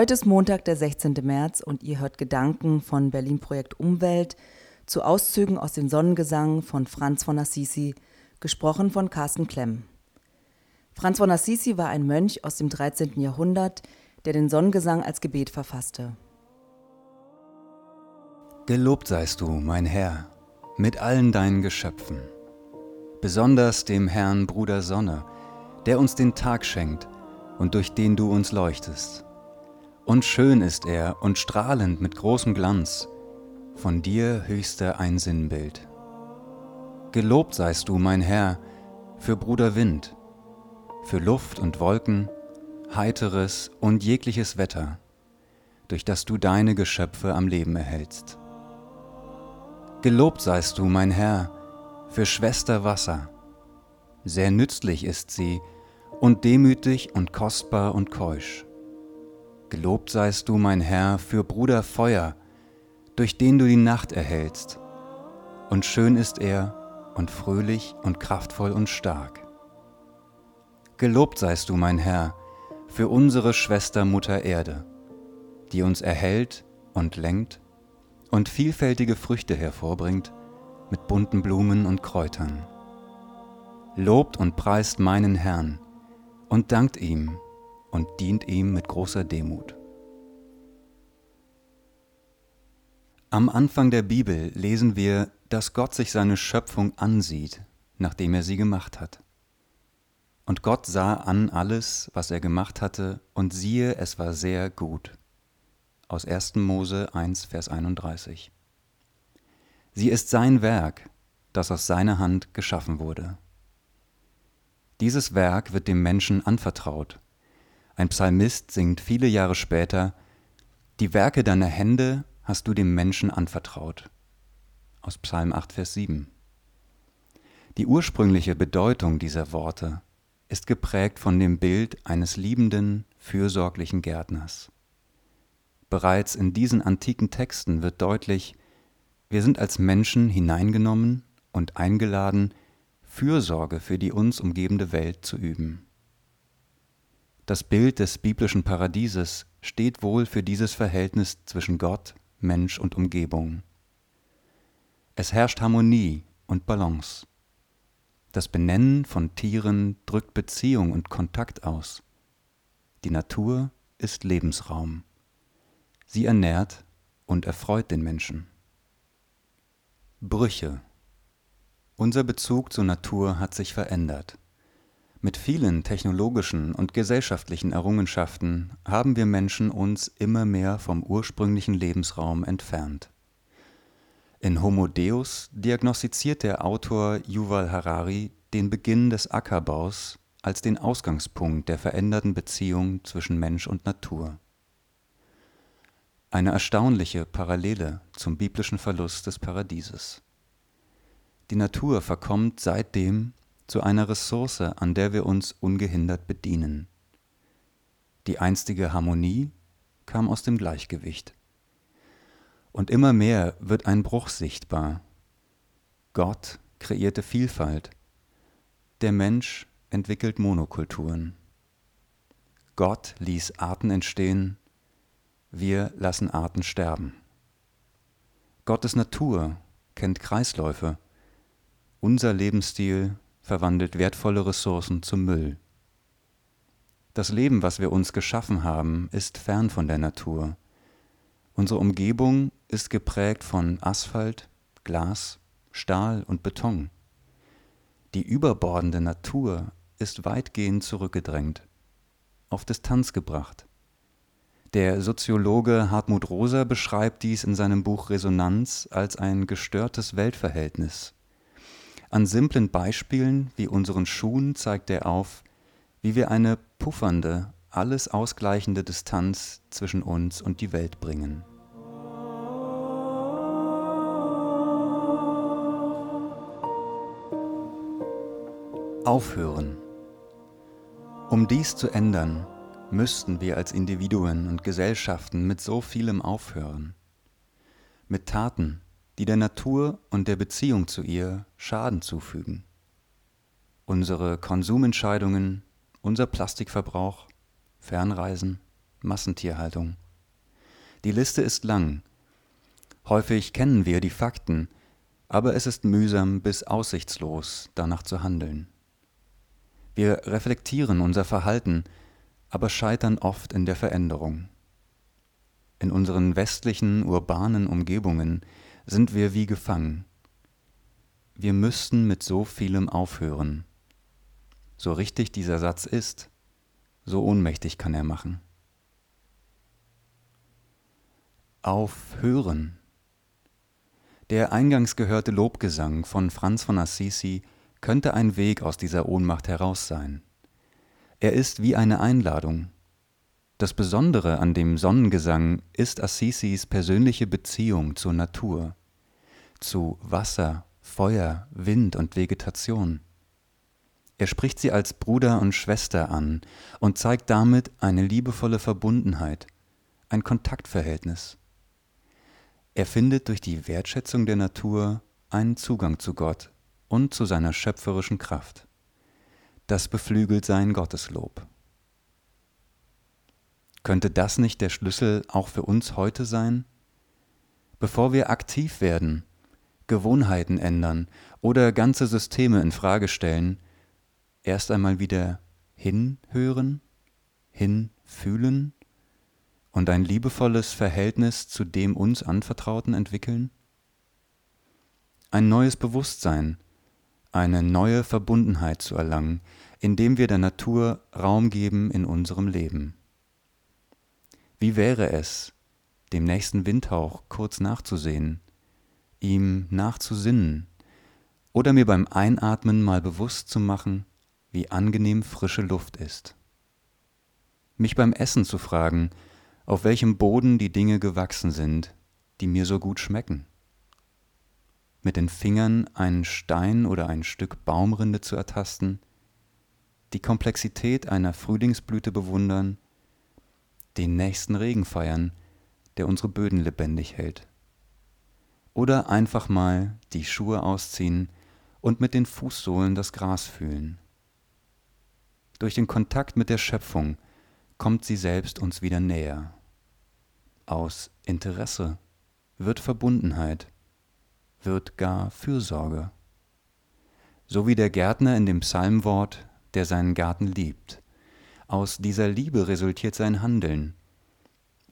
Heute ist Montag, der 16. März und ihr hört Gedanken von Berlin Projekt Umwelt zu Auszügen aus dem Sonnengesang von Franz von Assisi, gesprochen von Carsten Klemm. Franz von Assisi war ein Mönch aus dem 13. Jahrhundert, der den Sonnengesang als Gebet verfasste. Gelobt seist du, mein Herr, mit allen deinen Geschöpfen, besonders dem Herrn Bruder Sonne, der uns den Tag schenkt und durch den du uns leuchtest. Und schön ist er und strahlend mit großem Glanz, von dir höchste ein Sinnbild. Gelobt seist du, mein Herr, für Bruder Wind, für Luft und Wolken, heiteres und jegliches Wetter, durch das du deine Geschöpfe am Leben erhältst. Gelobt seist du, mein Herr, für Schwester Wasser. Sehr nützlich ist sie und demütig und kostbar und keusch. Gelobt seist du, mein Herr, für Bruder Feuer, durch den du die Nacht erhältst. Und schön ist er und fröhlich und kraftvoll und stark. Gelobt seist du, mein Herr, für unsere Schwester Mutter Erde, die uns erhält und lenkt und vielfältige Früchte hervorbringt mit bunten Blumen und Kräutern. Lobt und preist meinen Herrn und dankt ihm und dient ihm mit großer Demut. Am Anfang der Bibel lesen wir, dass Gott sich seine Schöpfung ansieht, nachdem er sie gemacht hat. Und Gott sah an alles, was er gemacht hatte, und siehe, es war sehr gut aus 1. Mose 1, Vers 31. Sie ist sein Werk, das aus seiner Hand geschaffen wurde. Dieses Werk wird dem Menschen anvertraut. Ein Psalmist singt viele Jahre später, Die Werke deiner Hände hast du dem Menschen anvertraut. Aus Psalm 8, Vers 7. Die ursprüngliche Bedeutung dieser Worte ist geprägt von dem Bild eines liebenden, fürsorglichen Gärtners. Bereits in diesen antiken Texten wird deutlich, wir sind als Menschen hineingenommen und eingeladen, Fürsorge für die uns umgebende Welt zu üben. Das Bild des biblischen Paradieses steht wohl für dieses Verhältnis zwischen Gott, Mensch und Umgebung. Es herrscht Harmonie und Balance. Das Benennen von Tieren drückt Beziehung und Kontakt aus. Die Natur ist Lebensraum. Sie ernährt und erfreut den Menschen. Brüche. Unser Bezug zur Natur hat sich verändert. Mit vielen technologischen und gesellschaftlichen Errungenschaften haben wir Menschen uns immer mehr vom ursprünglichen Lebensraum entfernt. In Homo Deus diagnostiziert der Autor Yuval Harari den Beginn des Ackerbaus als den Ausgangspunkt der veränderten Beziehung zwischen Mensch und Natur. Eine erstaunliche Parallele zum biblischen Verlust des Paradieses. Die Natur verkommt seitdem zu einer Ressource, an der wir uns ungehindert bedienen. Die einstige Harmonie kam aus dem Gleichgewicht. Und immer mehr wird ein Bruch sichtbar. Gott kreierte Vielfalt. Der Mensch entwickelt Monokulturen. Gott ließ Arten entstehen, wir lassen Arten sterben. Gottes Natur kennt Kreisläufe. Unser Lebensstil verwandelt wertvolle Ressourcen zum Müll. Das Leben, was wir uns geschaffen haben, ist fern von der Natur. Unsere Umgebung ist geprägt von Asphalt, Glas, Stahl und Beton. Die überbordende Natur ist weitgehend zurückgedrängt, auf Distanz gebracht. Der Soziologe Hartmut Rosa beschreibt dies in seinem Buch Resonanz als ein gestörtes Weltverhältnis. An simplen Beispielen wie unseren Schuhen zeigt er auf, wie wir eine puffernde, alles ausgleichende Distanz zwischen uns und die Welt bringen. Aufhören. Um dies zu ändern, müssten wir als Individuen und Gesellschaften mit so vielem aufhören. Mit Taten, die der Natur und der Beziehung zu ihr Schaden zufügen. Unsere Konsumentscheidungen, unser Plastikverbrauch, Fernreisen, Massentierhaltung. Die Liste ist lang. Häufig kennen wir die Fakten, aber es ist mühsam bis aussichtslos, danach zu handeln. Wir reflektieren unser Verhalten, aber scheitern oft in der Veränderung. In unseren westlichen, urbanen Umgebungen sind wir wie gefangen. Wir müssten mit so vielem aufhören. So richtig dieser Satz ist, so ohnmächtig kann er machen. Aufhören. Der eingangs gehörte Lobgesang von Franz von Assisi könnte ein Weg aus dieser Ohnmacht heraus sein. Er ist wie eine Einladung. Das Besondere an dem Sonnengesang ist Assisis persönliche Beziehung zur Natur, zu Wasser, Feuer, Wind und Vegetation. Er spricht sie als Bruder und Schwester an und zeigt damit eine liebevolle Verbundenheit, ein Kontaktverhältnis. Er findet durch die Wertschätzung der Natur einen Zugang zu Gott und zu seiner schöpferischen Kraft. Das beflügelt sein Gotteslob. Könnte das nicht der Schlüssel auch für uns heute sein? Bevor wir aktiv werden, Gewohnheiten ändern oder ganze Systeme in Frage stellen, erst einmal wieder hinhören, hinfühlen und ein liebevolles Verhältnis zu dem uns Anvertrauten entwickeln? Ein neues Bewusstsein, eine neue Verbundenheit zu erlangen, indem wir der Natur Raum geben in unserem Leben. Wie wäre es, dem nächsten Windhauch kurz nachzusehen, ihm nachzusinnen oder mir beim Einatmen mal bewusst zu machen, wie angenehm frische Luft ist. Mich beim Essen zu fragen, auf welchem Boden die Dinge gewachsen sind, die mir so gut schmecken. Mit den Fingern einen Stein oder ein Stück Baumrinde zu ertasten, die Komplexität einer Frühlingsblüte bewundern den nächsten Regen feiern, der unsere Böden lebendig hält. Oder einfach mal die Schuhe ausziehen und mit den Fußsohlen das Gras fühlen. Durch den Kontakt mit der Schöpfung kommt sie selbst uns wieder näher. Aus Interesse wird Verbundenheit, wird gar Fürsorge. So wie der Gärtner in dem Psalmwort, der seinen Garten liebt. Aus dieser Liebe resultiert sein Handeln.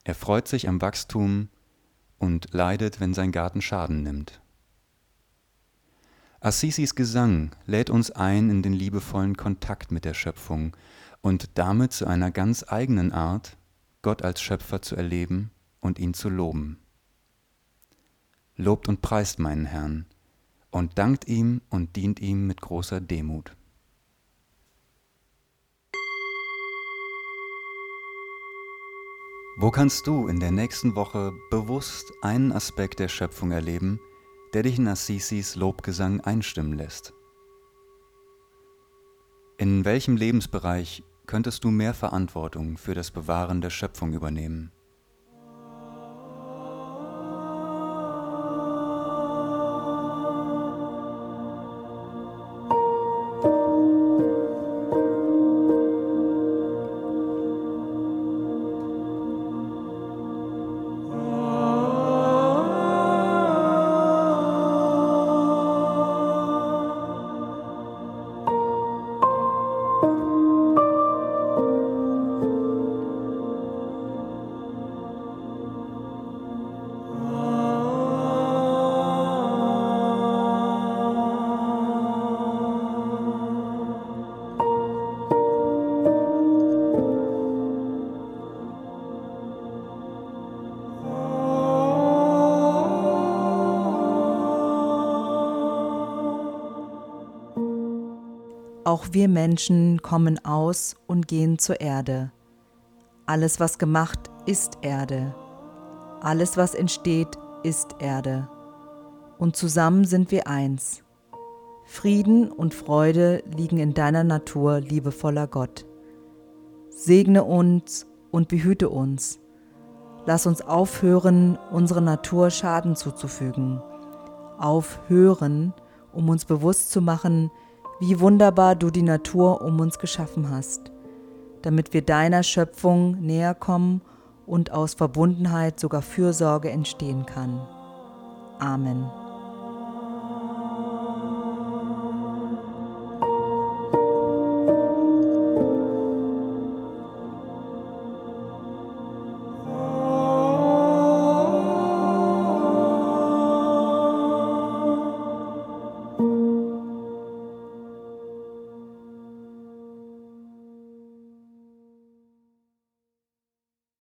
Er freut sich am Wachstum und leidet, wenn sein Garten Schaden nimmt. Assisis Gesang lädt uns ein in den liebevollen Kontakt mit der Schöpfung und damit zu einer ganz eigenen Art, Gott als Schöpfer zu erleben und ihn zu loben. Lobt und preist meinen Herrn und dankt ihm und dient ihm mit großer Demut. Wo kannst du in der nächsten Woche bewusst einen Aspekt der Schöpfung erleben, der dich in Assisis Lobgesang einstimmen lässt? In welchem Lebensbereich könntest du mehr Verantwortung für das Bewahren der Schöpfung übernehmen? Auch wir Menschen kommen aus und gehen zur Erde. Alles, was gemacht, ist Erde. Alles, was entsteht, ist Erde. Und zusammen sind wir eins. Frieden und Freude liegen in deiner Natur, liebevoller Gott. Segne uns und behüte uns. Lass uns aufhören, unserer Natur Schaden zuzufügen. Aufhören, um uns bewusst zu machen, wie wunderbar du die Natur um uns geschaffen hast, damit wir deiner Schöpfung näher kommen und aus Verbundenheit sogar Fürsorge entstehen kann. Amen.